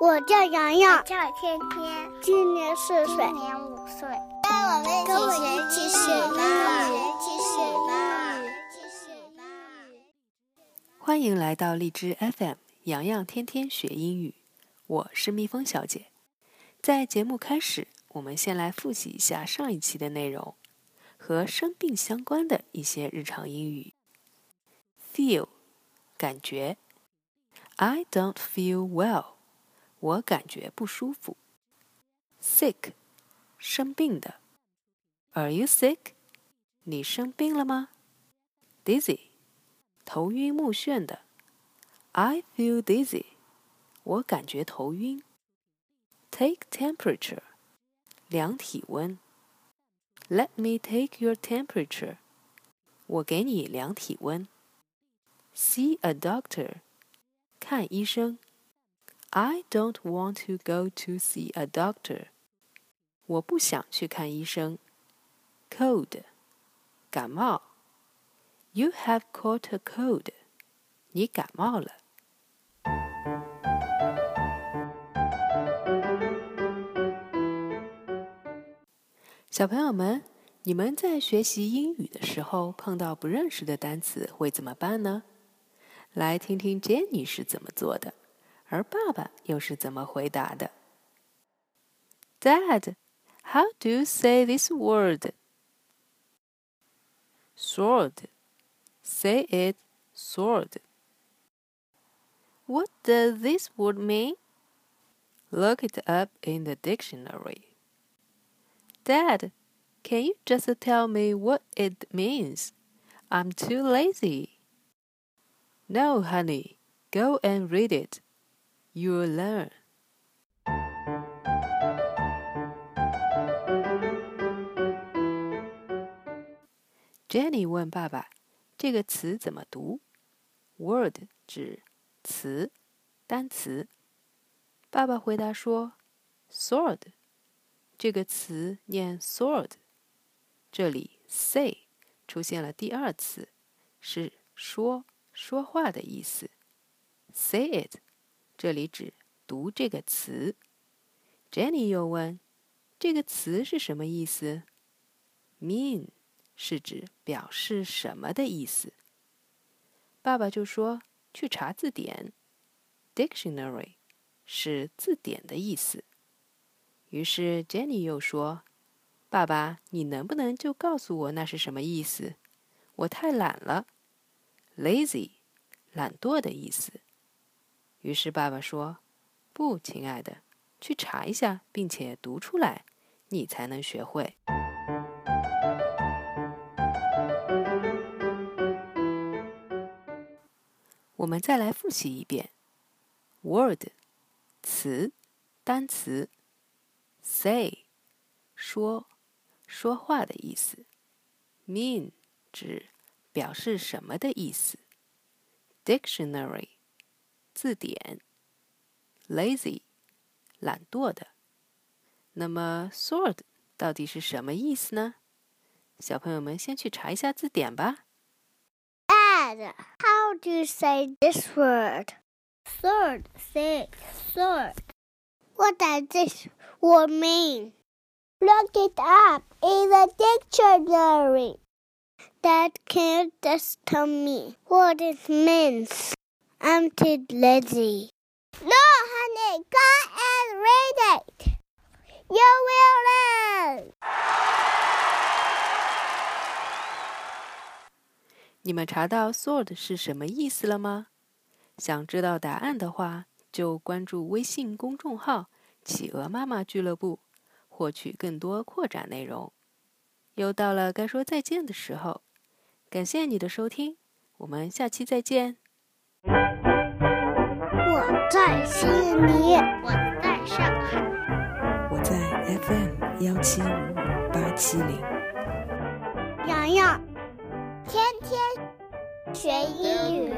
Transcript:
我叫洋洋，叫天天，今年四岁，今年五岁。跟我们一起学英语，一起学英语，一起学英语。欢迎来到荔枝 FM，洋洋天天学英语。我是蜜蜂小姐。在节目开始，我们先来复习一下上一期的内容和生病相关的一些日常英语。Feel，感觉。I don't feel well. 我感觉不舒服。Sick，生病的。Are you sick？你生病了吗？Dizzy，头晕目眩的。I feel dizzy。我感觉头晕。Take temperature，量体温。Let me take your temperature。我给你量体温。See a doctor，看医生。 I don't want to go to see a doctor. 我不想去看医生。Cold，感冒。You have caught a cold. 你感冒了。小朋友们，你们在学习英语的时候碰到不认识的单词会怎么办呢？来听听 Jenny 是怎么做的。而爸爸又是怎么回答的？Dad, how do you say this word? Sword. Say it, sword. What does this word mean? Look it up in the dictionary. Dad, can you just tell me what it means? I'm too lazy. No, honey. Go and read it. You learn. Jenny 问爸爸：“这个词怎么读？”Word 指词、单词。爸爸回答说：“Sword。”这个词念 sword。这里 say 出现了第二次，是说说话的意思。Say it。这里指读这个词。Jenny 又问：“这个词是什么意思？”Mean 是指表示什么的意思。爸爸就说：“去查字典。”Dictionary 是字典的意思。于是 Jenny 又说：“爸爸，你能不能就告诉我那是什么意思？我太懒了。”Lazy 懒惰的意思。于是爸爸说：“不，亲爱的，去查一下，并且读出来，你才能学会。”我们再来复习一遍：word，词，单词；say，说，说话的意思；mean，指表示什么的意思；dictionary。字典，lazy，懒惰的。那么，sword 到底是什么意思呢？小朋友们先去查一下字典吧。Dad, how do you say this word? Sword, say sword. What does this word mean? Look it up in the dictionary. Dad, can you just tell me what it means? I'm too lazy. No, honey, go and read it. You will learn. 你们查到 sword 是什么意思了吗？想知道答案的话，就关注微信公众号“企鹅妈妈俱乐部”，获取更多扩展内容。又到了该说再见的时候，感谢你的收听，我们下期再见。我在悉尼，我在上海，我在 FM 幺七五八七零。洋洋天天学英语。